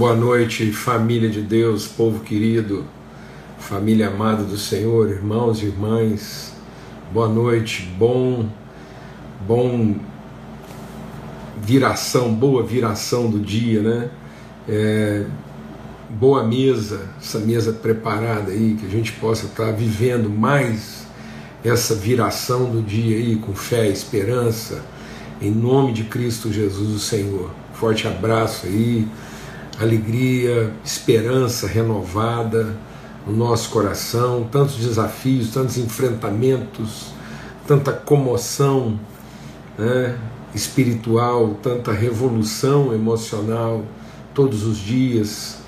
Boa noite, família de Deus, povo querido, família amada do Senhor, irmãos e irmãs. Boa noite, bom, bom viração, boa viração do dia, né? É, boa mesa, essa mesa preparada aí, que a gente possa estar vivendo mais essa viração do dia aí com fé, esperança, em nome de Cristo Jesus, o Senhor. Forte abraço aí alegria, esperança renovada no nosso coração, tantos desafios, tantos enfrentamentos, tanta comoção né, espiritual, tanta revolução emocional todos os dias.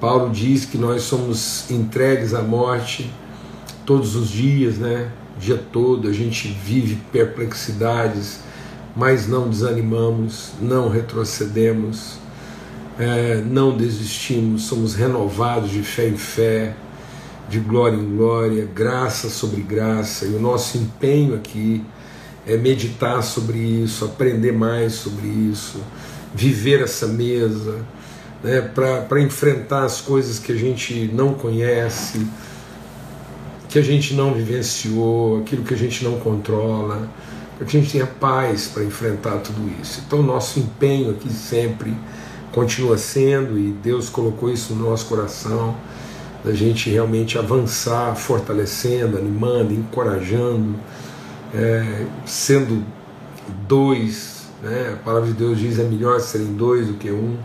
Paulo diz que nós somos entregues à morte todos os dias, né? O dia todo a gente vive perplexidades, mas não desanimamos, não retrocedemos é, não desistimos, somos renovados de fé em fé, de glória em glória, graça sobre graça, e o nosso empenho aqui é meditar sobre isso, aprender mais sobre isso, viver essa mesa, né, para enfrentar as coisas que a gente não conhece, que a gente não vivenciou, aquilo que a gente não controla, para que a gente tenha paz para enfrentar tudo isso. Então, nosso empenho aqui sempre continua sendo, e Deus colocou isso no nosso coração, da gente realmente avançar, fortalecendo, animando, encorajando, é, sendo dois. Né? A palavra de Deus diz é melhor serem dois do que um.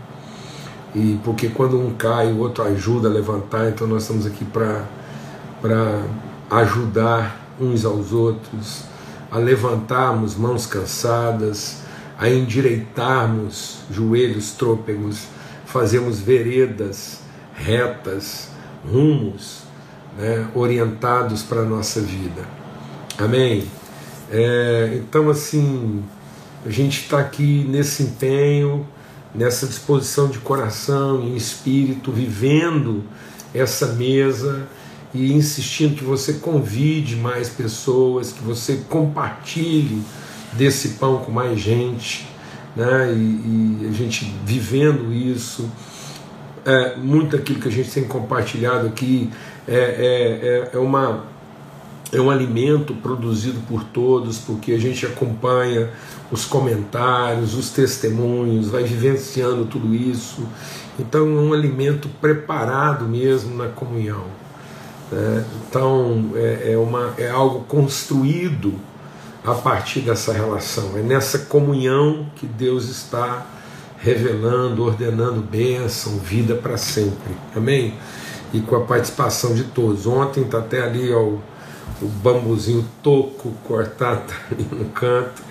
E porque quando um cai, o outro ajuda a levantar, então nós estamos aqui para ajudar uns aos outros, a levantarmos mãos cansadas, a endireitarmos joelhos trôpegos, fazemos veredas retas, rumos né, orientados para a nossa vida. Amém? É, então, assim, a gente está aqui nesse empenho, nessa disposição de coração e espírito, vivendo essa mesa e insistindo que você convide mais pessoas, que você compartilhe desse pão com mais gente, né? e, e a gente vivendo isso. É, muito daquilo que a gente tem compartilhado aqui é, é, é, é, uma, é um alimento produzido por todos, porque a gente acompanha os comentários, os testemunhos, vai vivenciando tudo isso. Então é um alimento preparado mesmo na comunhão. Né? Então é, é, uma, é algo construído a partir dessa relação. É nessa comunhão que Deus está revelando, ordenando bênção, vida para sempre. Amém? E com a participação de todos. Ontem está até ali ó, o bambuzinho toco cortado tá ali no canto.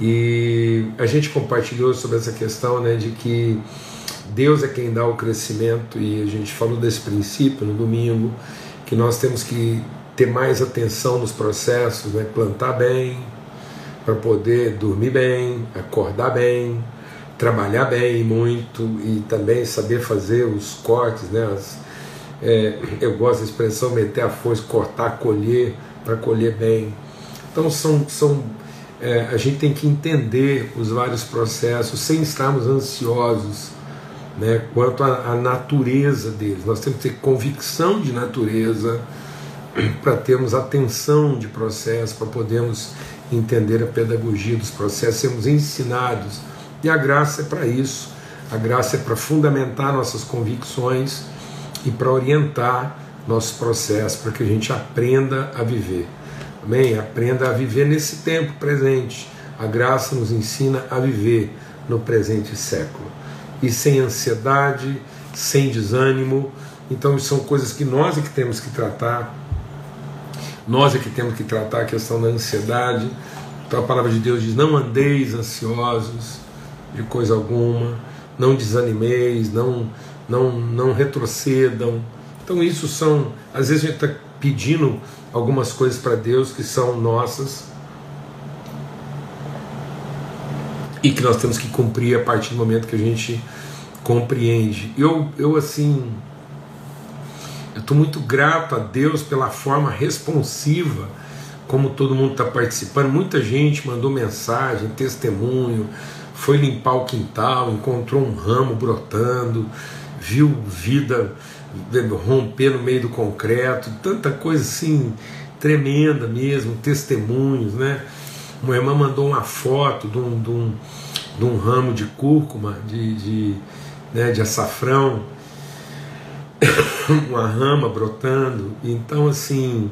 E a gente compartilhou sobre essa questão né, de que Deus é quem dá o crescimento, e a gente falou desse princípio no domingo, que nós temos que ter mais atenção nos processos, né, plantar bem, para poder dormir bem, acordar bem, trabalhar bem muito e também saber fazer os cortes, né? As, é, eu gosto da expressão meter a força, cortar, colher, para colher bem. Então são, são é, a gente tem que entender os vários processos sem estarmos ansiosos né, quanto à, à natureza deles. Nós temos que ter convicção de natureza para termos atenção de processo, para podermos entender a pedagogia dos processos, sermos ensinados. E a graça é para isso. A graça é para fundamentar nossas convicções e para orientar nossos processos, para que a gente aprenda a viver. Amém? Aprenda a viver nesse tempo presente. A graça nos ensina a viver no presente século. E sem ansiedade, sem desânimo. Então, são coisas que nós é que temos que tratar nós é que temos que tratar a questão da ansiedade. Então a palavra de Deus diz: Não andeis ansiosos de coisa alguma, não desanimeis, não, não, não retrocedam. Então, isso são. Às vezes a gente está pedindo algumas coisas para Deus que são nossas e que nós temos que cumprir a partir do momento que a gente compreende. Eu, eu assim, eu estou muito grato a Deus pela forma responsiva como todo mundo está participando. Muita gente mandou mensagem, testemunho, foi limpar o quintal, encontrou um ramo brotando, viu vida romper no meio do concreto, tanta coisa assim tremenda mesmo, testemunhos, né? Uma irmã mandou uma foto de um, de um, de um ramo de cúrcuma, de, de, né, de açafrão, uma rama brotando. Então, assim,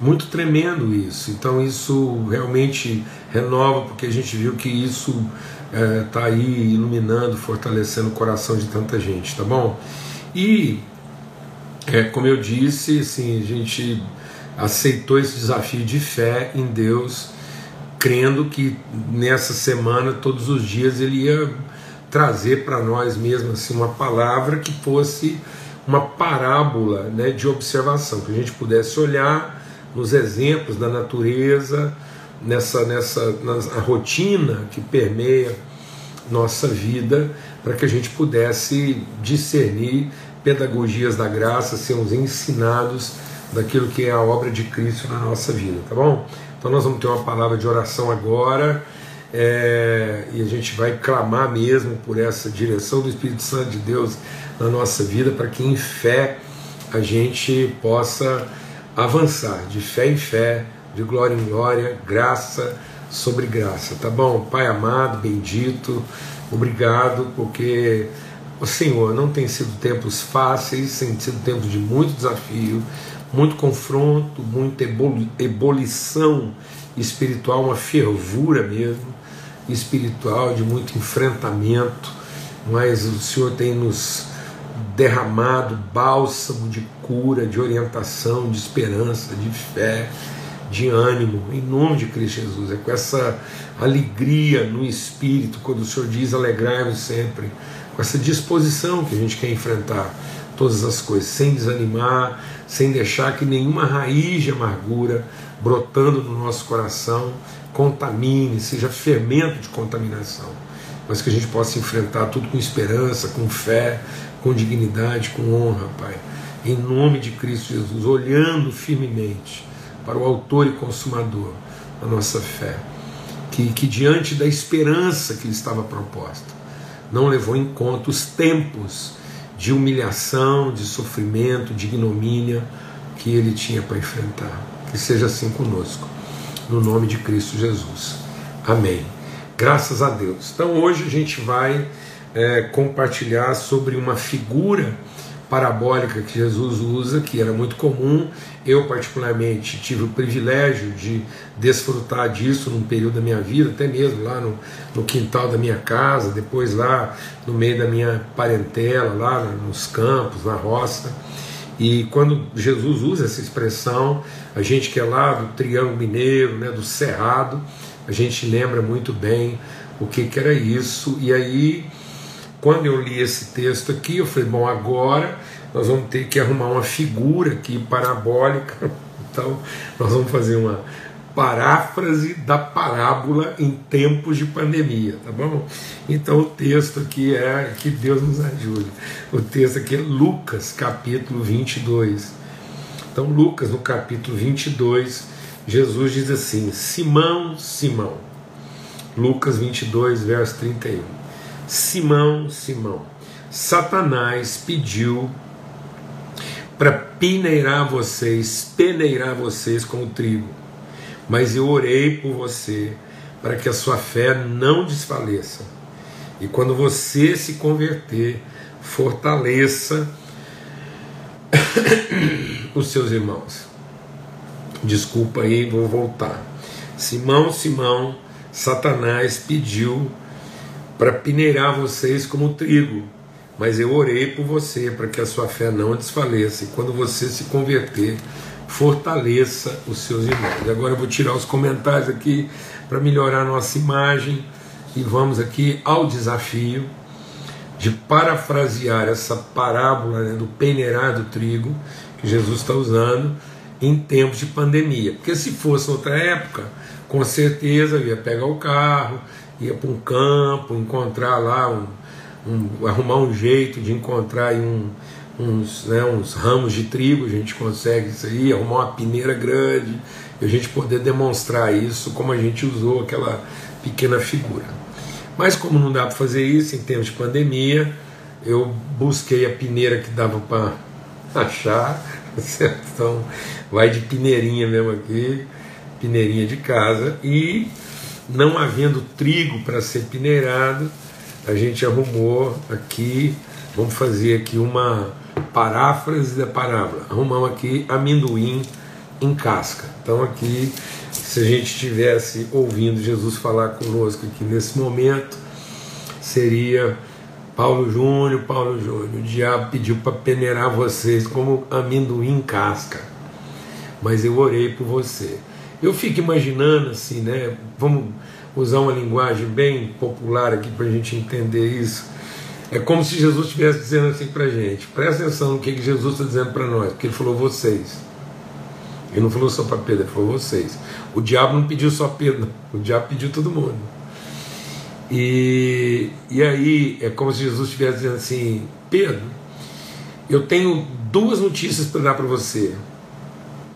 muito tremendo isso. Então, isso realmente renova, porque a gente viu que isso está é, tá aí iluminando, fortalecendo o coração de tanta gente, tá bom? E, é, como eu disse, assim, a gente aceitou esse desafio de fé em Deus, crendo que nessa semana, todos os dias, Ele ia trazer para nós mesmo assim, uma palavra que fosse uma parábola né, de observação, que a gente pudesse olhar nos exemplos da natureza, nessa, nessa na rotina que permeia nossa vida, para que a gente pudesse discernir pedagogias da graça, sermos ensinados daquilo que é a obra de Cristo na nossa vida, tá bom? Então nós vamos ter uma palavra de oração agora é, e a gente vai clamar mesmo por essa direção do Espírito Santo de Deus na nossa vida para que em fé a gente possa avançar de fé em fé, de glória em glória, graça sobre graça, tá bom? Pai amado, bendito, obrigado porque o Senhor não tem sido tempos fáceis, tem sido tempos de muito desafio, muito confronto, muita ebulição espiritual, uma fervura mesmo espiritual, de muito enfrentamento, mas o Senhor tem nos derramado bálsamo de cura, de orientação, de esperança, de fé, de ânimo, em nome de Cristo Jesus. É com essa alegria no espírito, quando o Senhor diz alegrai-vos sempre, com essa disposição que a gente quer enfrentar todas as coisas, sem desanimar, sem deixar que nenhuma raiz de amargura brotando no nosso coração contamine, seja fermento de contaminação, mas que a gente possa enfrentar tudo com esperança, com fé, com dignidade, com honra, Pai. Em nome de Cristo Jesus, olhando firmemente para o Autor e Consumador da nossa fé, que, que diante da esperança que lhe estava proposta, não levou em conta os tempos de humilhação, de sofrimento, de ignomínia que ele tinha para enfrentar. Que seja assim conosco, no nome de Cristo Jesus. Amém. Graças a Deus. Então hoje a gente vai é, compartilhar sobre uma figura parabólica que Jesus usa, que era muito comum. Eu, particularmente, tive o privilégio de desfrutar disso num período da minha vida, até mesmo lá no, no quintal da minha casa, depois lá no meio da minha parentela, lá nos campos, na roça. E quando Jesus usa essa expressão, a gente que é lá do Triângulo Mineiro, né, do Cerrado, a gente lembra muito bem o que, que era isso. E aí quando eu li esse texto aqui, eu falei, bom, agora nós vamos ter que arrumar uma figura aqui parabólica. Então, nós vamos fazer uma paráfrase da parábola em tempos de pandemia, tá bom? Então, o texto aqui é que Deus nos ajude. O texto aqui é Lucas, capítulo 22. Então, Lucas, no capítulo 22, Jesus diz assim: Simão, Simão. Lucas 22, verso 31. Simão, Simão, Satanás pediu para peneirar vocês, peneirar vocês como trigo, mas eu orei por você para que a sua fé não desfaleça. E quando você se converter, fortaleça os seus irmãos. Desculpa aí, vou voltar. Simão, Simão, Satanás pediu para peneirar vocês como trigo. Mas eu orei por você para que a sua fé não desfaleça. E quando você se converter, fortaleça os seus irmãos. E agora eu vou tirar os comentários aqui para melhorar nossa imagem. E vamos aqui ao desafio de parafrasear essa parábola né, do peneirar do trigo que Jesus está usando em tempos de pandemia. Porque se fosse outra época, com certeza eu ia pegar o carro, ia para um campo, encontrar lá, um, um, arrumar um jeito de encontrar um, uns, né, uns ramos de trigo, a gente consegue isso aí, arrumar uma peneira grande, e a gente poder demonstrar isso como a gente usou aquela pequena figura. Mas como não dá para fazer isso em tempos de pandemia, eu busquei a pineira que dava para achar, Então vai de pineirinha mesmo aqui, pineirinha de casa, e não havendo trigo para ser pineirado, a gente arrumou aqui, vamos fazer aqui uma paráfrase da parábola. Arrumamos aqui amendoim em casca. Então aqui, se a gente estivesse ouvindo Jesus falar conosco aqui nesse momento, seria Paulo Júnior, Paulo Júnior, o diabo pediu para peneirar vocês como amendoim em casca. Mas eu orei por você. Eu fico imaginando assim, né? Vamos usar uma linguagem bem popular aqui para a gente entender isso é como se Jesus estivesse dizendo assim para a gente: presta atenção no que, que Jesus está dizendo para nós, porque ele falou vocês. Ele não falou só para Pedro, ele falou vocês. O diabo não pediu só Pedro, o diabo pediu todo mundo. E, e aí é como se Jesus estivesse dizendo assim: Pedro, eu tenho duas notícias para dar para você,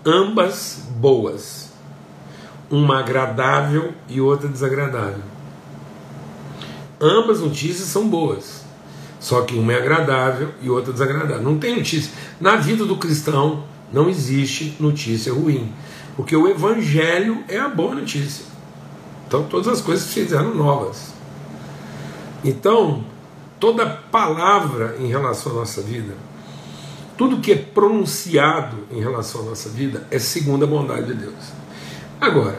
ambas boas, uma agradável e outra desagradável. Ambas notícias são boas. Só que uma é agradável e outra desagradável. Não tem notícia. Na vida do cristão não existe notícia ruim. Porque o evangelho é a boa notícia. Então todas as coisas se fizeram novas. Então, toda palavra em relação à nossa vida, tudo que é pronunciado em relação à nossa vida é segundo a bondade de Deus. Agora,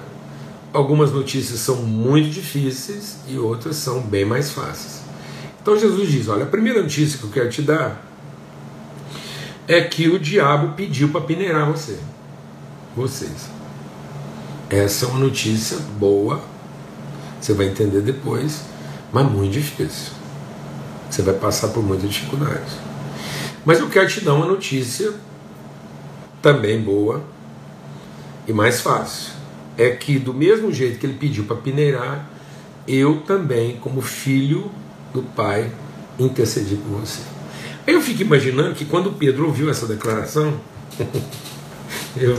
algumas notícias são muito difíceis e outras são bem mais fáceis. Então Jesus diz: Olha, a primeira notícia que eu quero te dar é que o diabo pediu para peneirar você, vocês. Essa é uma notícia boa, você vai entender depois, mas muito difícil. Você vai passar por muita dificuldade. Mas eu quero te dar uma notícia também boa e mais fácil. É que do mesmo jeito que ele pediu para peneirar, eu também, como filho do Pai intercedir por você. Eu fico imaginando que quando Pedro ouviu essa declaração, eu,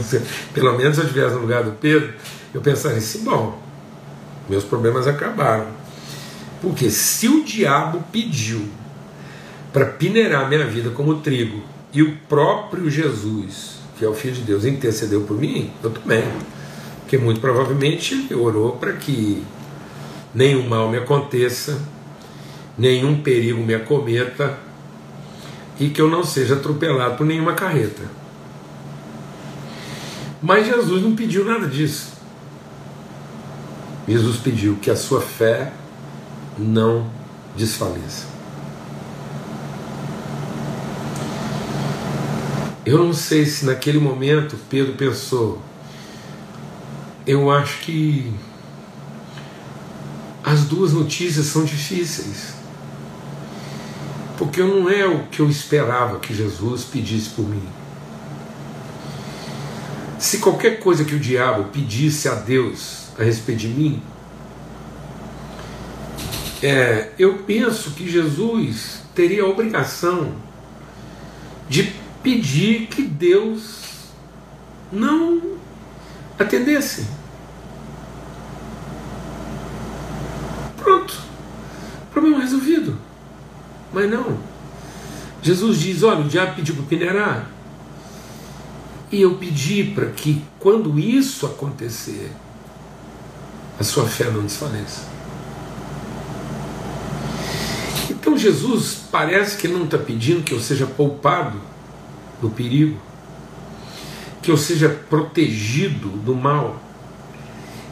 pelo menos se eu estivesse no lugar do Pedro, eu pensaria assim: bom, meus problemas acabaram. Porque se o diabo pediu para peneirar minha vida como trigo e o próprio Jesus, que é o Filho de Deus, intercedeu por mim, eu também. Porque muito provavelmente ele orou para que nenhum mal me aconteça, nenhum perigo me acometa e que eu não seja atropelado por nenhuma carreta. Mas Jesus não pediu nada disso. Jesus pediu que a sua fé não desfaleça. Eu não sei se naquele momento Pedro pensou, eu acho que as duas notícias são difíceis porque não é o que eu esperava que Jesus pedisse por mim. Se qualquer coisa que o diabo pedisse a Deus a respeito de mim, é, eu penso que Jesus teria a obrigação de pedir que Deus não atendesse. Pronto, problema resolvido. Mas não. Jesus diz: olha, o diabo pediu para peneirar. E eu pedi para que, quando isso acontecer, a sua fé não desfaleça. Então Jesus parece que não está pedindo que eu seja poupado do perigo, que eu seja protegido do mal.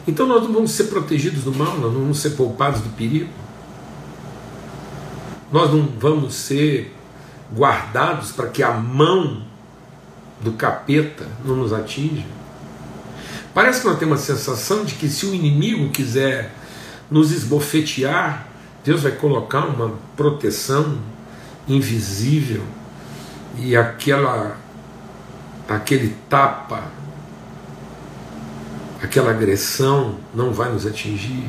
Então nós não vamos ser protegidos do mal, nós não vamos ser poupados do perigo. Nós não vamos ser guardados para que a mão do capeta não nos atinja. Parece que nós temos uma sensação de que se o inimigo quiser nos esbofetear, Deus vai colocar uma proteção invisível e aquela aquele tapa, aquela agressão não vai nos atingir.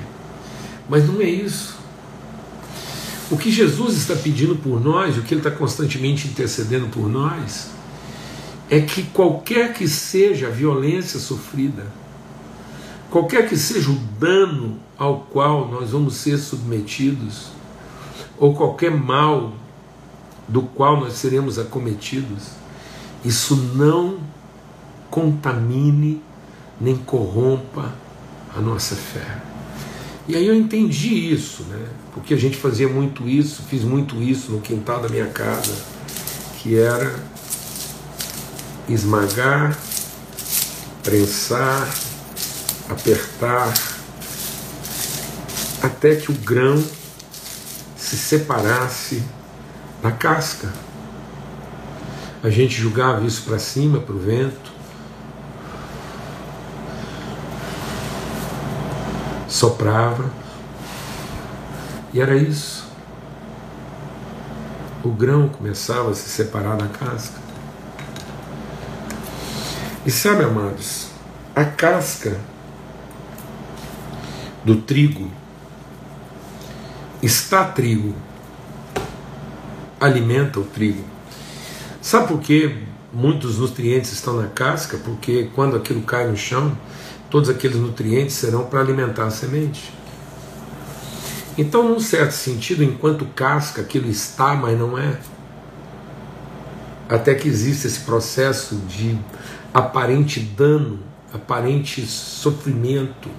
Mas não é isso. O que Jesus está pedindo por nós, o que Ele está constantemente intercedendo por nós, é que qualquer que seja a violência sofrida, qualquer que seja o dano ao qual nós vamos ser submetidos, ou qualquer mal do qual nós seremos acometidos, isso não contamine nem corrompa a nossa fé. E aí eu entendi isso, né? Porque a gente fazia muito isso, fiz muito isso no quintal da minha casa, que era esmagar, prensar, apertar, até que o grão se separasse da casca. A gente jogava isso para cima, para o vento, soprava, e era isso. O grão começava a se separar da casca. E sabe, amados, a casca do trigo está trigo, alimenta o trigo. Sabe por que muitos nutrientes estão na casca? Porque quando aquilo cai no chão, todos aqueles nutrientes serão para alimentar a semente. Então, num certo sentido, enquanto casca, aquilo está, mas não é. Até que existe esse processo de aparente dano, aparente sofrimento,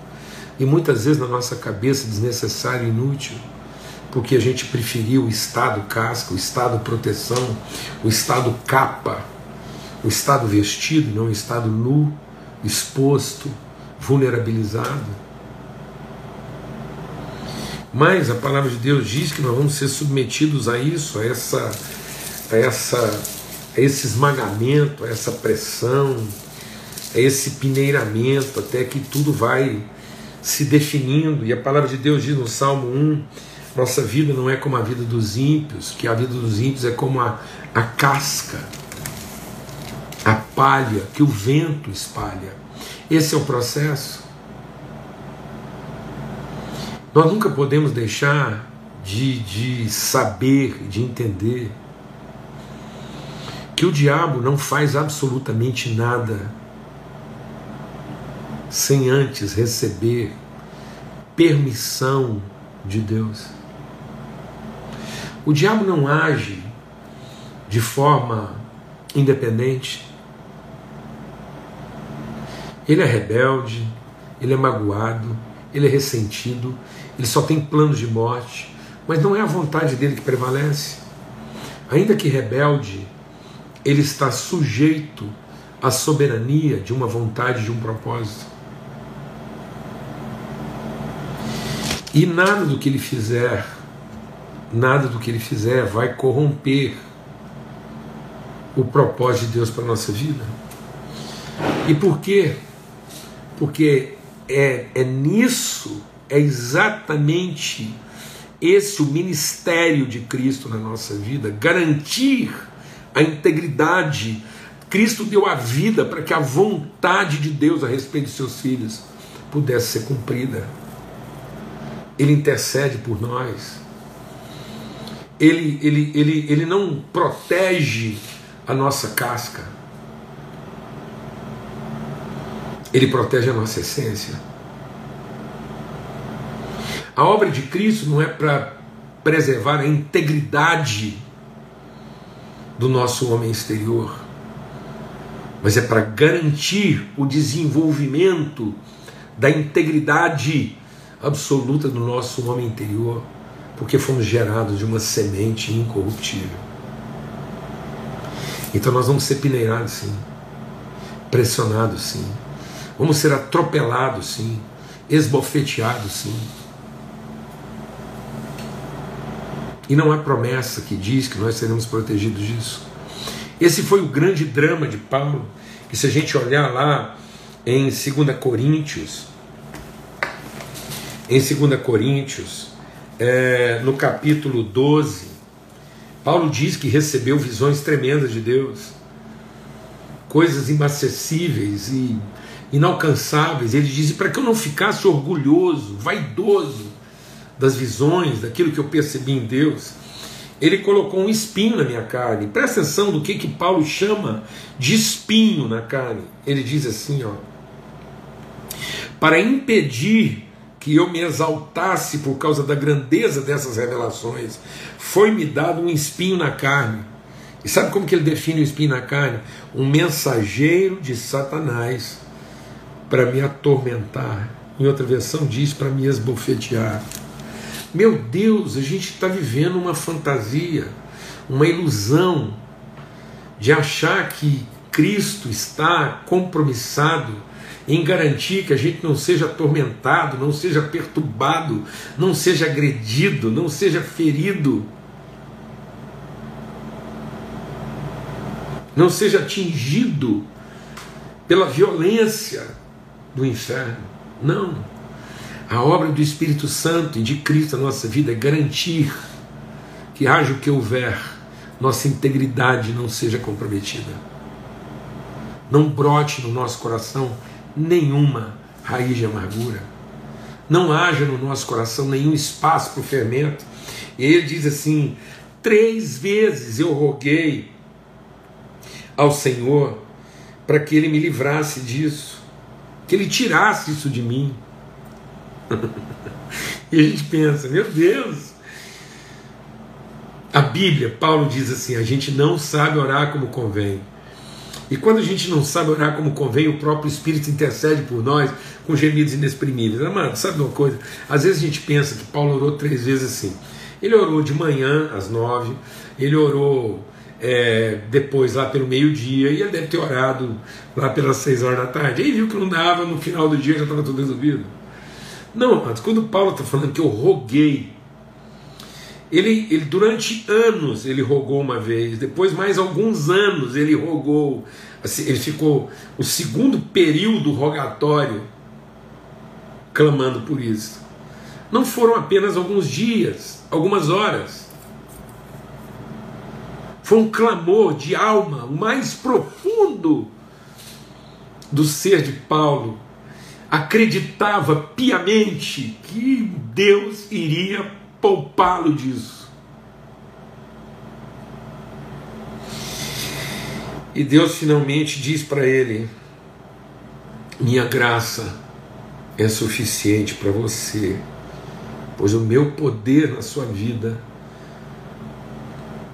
e muitas vezes na nossa cabeça desnecessário e inútil, porque a gente preferiu o estado casca, o estado proteção, o estado capa, o estado vestido, não o estado nu, exposto, vulnerabilizado. Mas a palavra de Deus diz que nós vamos ser submetidos a isso, a essa, a essa, a esse esmagamento, a essa pressão, a esse pineiramento, até que tudo vai se definindo. E a palavra de Deus diz no Salmo 1: nossa vida não é como a vida dos ímpios, que a vida dos ímpios é como a, a casca, a palha que o vento espalha. Esse é o processo. Nós nunca podemos deixar de, de saber, de entender que o diabo não faz absolutamente nada sem antes receber permissão de Deus. O diabo não age de forma independente. Ele é rebelde, ele é magoado, ele é ressentido, ele só tem planos de morte, mas não é a vontade dele que prevalece. Ainda que rebelde, ele está sujeito à soberania de uma vontade, de um propósito. E nada do que ele fizer, nada do que ele fizer vai corromper o propósito de Deus para a nossa vida. E por quê? porque é, é nisso, é exatamente esse o ministério de Cristo na nossa vida garantir a integridade. Cristo deu a vida para que a vontade de Deus a respeito de seus filhos pudesse ser cumprida. Ele intercede por nós. Ele, ele, ele, ele não protege a nossa casca Ele protege a nossa essência. A obra de Cristo não é para preservar a integridade do nosso homem exterior, mas é para garantir o desenvolvimento da integridade absoluta do nosso homem interior, porque fomos gerados de uma semente incorruptível. Então nós vamos ser peneirados sim, pressionados sim, Vamos ser atropelados, sim, esbofeteados, sim. E não há promessa que diz que nós seremos protegidos disso. Esse foi o grande drama de Paulo. E se a gente olhar lá em 2 Coríntios, em 2 Coríntios, é, no capítulo 12, Paulo diz que recebeu visões tremendas de Deus, coisas inacessíveis e inalcançáveis. Ele diz: para que eu não ficasse orgulhoso, vaidoso das visões, daquilo que eu percebi em Deus, ele colocou um espinho na minha carne. Presta atenção do que, que Paulo chama de espinho na carne. Ele diz assim: ó, para impedir que eu me exaltasse por causa da grandeza dessas revelações, foi-me dado um espinho na carne. E sabe como que ele define o espinho na carne? Um mensageiro de Satanás para me atormentar. Em outra versão diz para me esbofetear. Meu Deus, a gente está vivendo uma fantasia, uma ilusão de achar que Cristo está compromissado em garantir que a gente não seja atormentado, não seja perturbado, não seja agredido, não seja ferido, não seja atingido pela violência do inferno. Não. A obra do Espírito Santo e de Cristo na nossa vida é garantir que haja o que houver, nossa integridade não seja comprometida. Não brote no nosso coração nenhuma raiz de amargura. Não haja no nosso coração nenhum espaço para o fermento. E ele diz assim: três vezes eu roguei ao Senhor para que ele me livrasse disso, que ele tirasse isso de mim. e a gente pensa, meu Deus. A Bíblia, Paulo diz assim: a gente não sabe orar como convém. E quando a gente não sabe orar como convém, o próprio Espírito intercede por nós com gemidos inexprimíveis. Amado, sabe uma coisa? Às vezes a gente pensa que Paulo orou três vezes assim. Ele orou de manhã, às nove, ele orou é, depois lá pelo meio-dia, e ele deve ter orado lá pelas seis horas da tarde. Aí viu que não dava, no final do dia já estava tudo resolvido. Não, amados, quando Paulo está falando que eu roguei, ele, ele, durante anos ele rogou uma vez, depois mais alguns anos ele rogou, assim, ele ficou o segundo período rogatório clamando por isso. Não foram apenas alguns dias, algumas horas. Foi um clamor de alma, o mais profundo do ser de Paulo. Acreditava piamente que Deus iria poupá-lo disso. E Deus finalmente diz para ele: Minha graça é suficiente para você, pois o meu poder na sua vida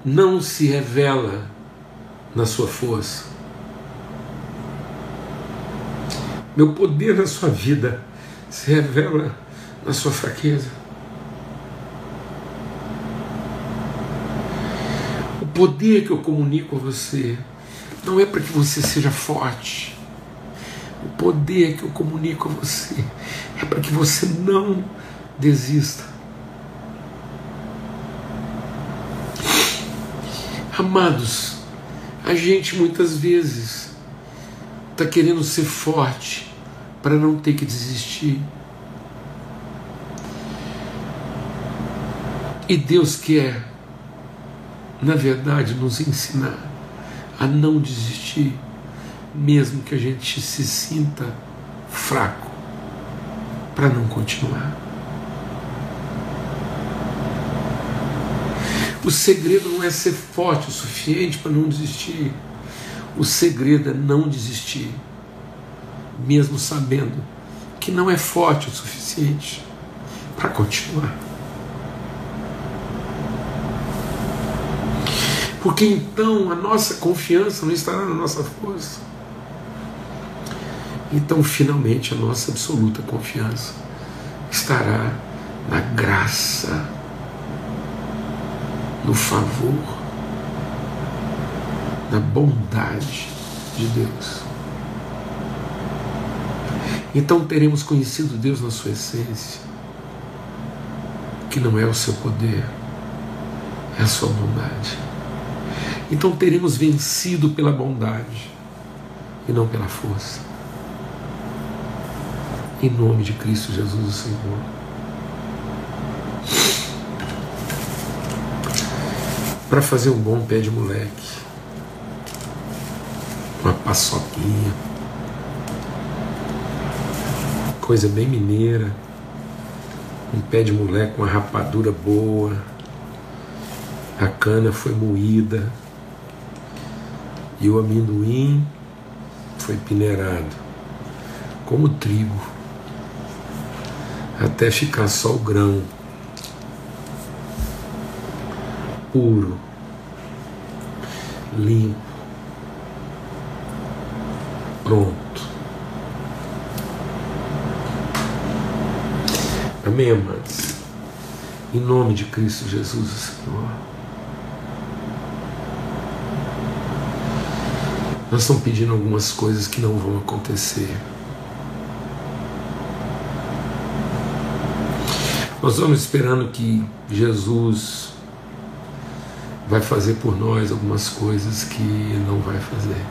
não se revela na sua força. Meu poder na sua vida se revela na sua fraqueza. Poder que eu comunico a você não é para que você seja forte. O poder que eu comunico a você é para que você não desista. Amados, a gente muitas vezes está querendo ser forte para não ter que desistir. E Deus quer na verdade, nos ensinar a não desistir, mesmo que a gente se sinta fraco, para não continuar. O segredo não é ser forte o suficiente para não desistir. O segredo é não desistir, mesmo sabendo que não é forte o suficiente para continuar. Porque então a nossa confiança não estará na nossa força. Então, finalmente, a nossa absoluta confiança estará na graça, no favor, na bondade de Deus. Então teremos conhecido Deus na sua essência, que não é o seu poder, é a sua bondade. Então teremos vencido pela bondade e não pela força. Em nome de Cristo Jesus, o Senhor. Para fazer um bom pé de moleque, uma paçoquinha, coisa bem mineira, um pé de moleque, uma rapadura boa, a cana foi moída, e o amendoim foi peneirado, como trigo até ficar só o grão puro, limpo, pronto. Amém, amados? Em nome de Cristo Jesus, Senhor. Nós estamos pedindo algumas coisas que não vão acontecer. Nós vamos esperando que Jesus vai fazer por nós algumas coisas que não vai fazer.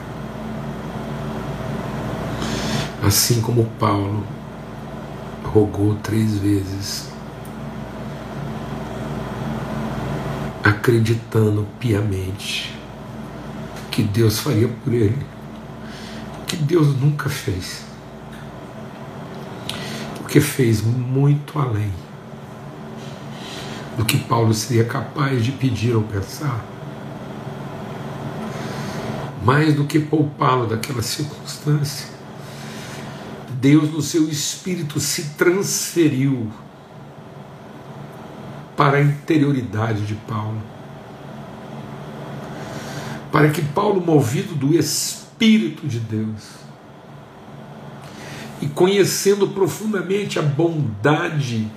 Assim como Paulo rogou três vezes, acreditando piamente que Deus faria por ele, que Deus nunca fez, porque fez muito além do que Paulo seria capaz de pedir ou pensar. Mais do que poupá-lo daquela circunstância, Deus, no seu espírito, se transferiu para a interioridade de Paulo. Para que Paulo, movido do Espírito de Deus, e conhecendo profundamente a bondade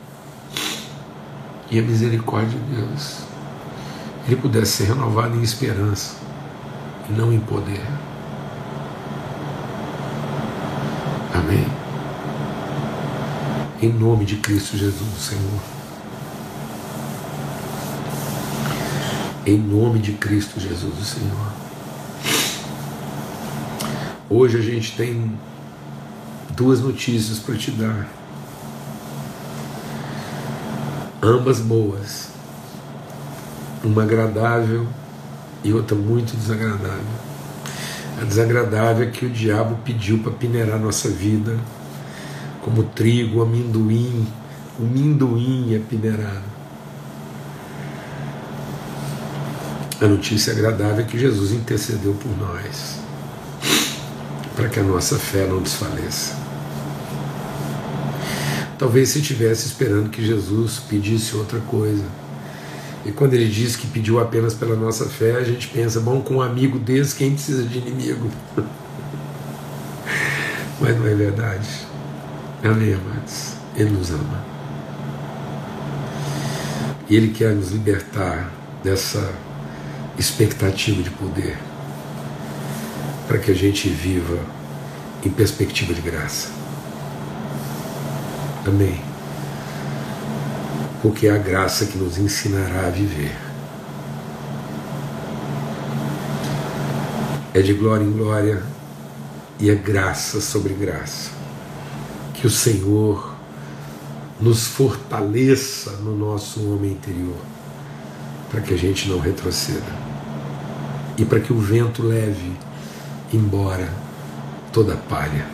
e a misericórdia de Deus, ele pudesse ser renovado em esperança e não em poder. Amém. Em nome de Cristo Jesus, Senhor. Em nome de Cristo Jesus, Senhor. Hoje a gente tem duas notícias para te dar ambas boas, uma agradável e outra muito desagradável. A desagradável é que o diabo pediu para peneirar nossa vida, como trigo, amendoim, o minduim é peneirado. A notícia agradável é que Jesus intercedeu por nós, para que a nossa fé não desfaleça. Talvez se estivesse esperando que Jesus pedisse outra coisa. E quando ele diz que pediu apenas pela nossa fé, a gente pensa, bom, com um amigo desse, quem precisa de inimigo? Mas não é verdade. Amém, amados. Ele nos ama. E Ele quer nos libertar dessa expectativa de poder, para que a gente viva em perspectiva de graça. Amém. Porque é a graça que nos ensinará a viver. É de glória em glória e é graça sobre graça. Que o Senhor nos fortaleça no nosso homem interior, para que a gente não retroceda e para que o vento leve embora toda a palha,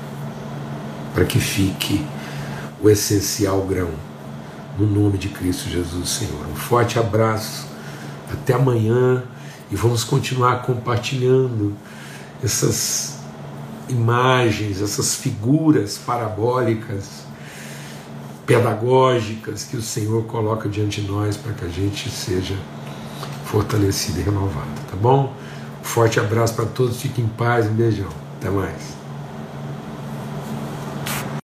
para que fique o essencial grão. No nome de Cristo Jesus, Senhor. Um forte abraço. Até amanhã e vamos continuar compartilhando essas imagens, essas figuras parabólicas, pedagógicas que o Senhor coloca diante de nós para que a gente seja fortalecido e renovado, tá bom? Um forte abraço para todos, fiquem em paz, um beijão, até mais.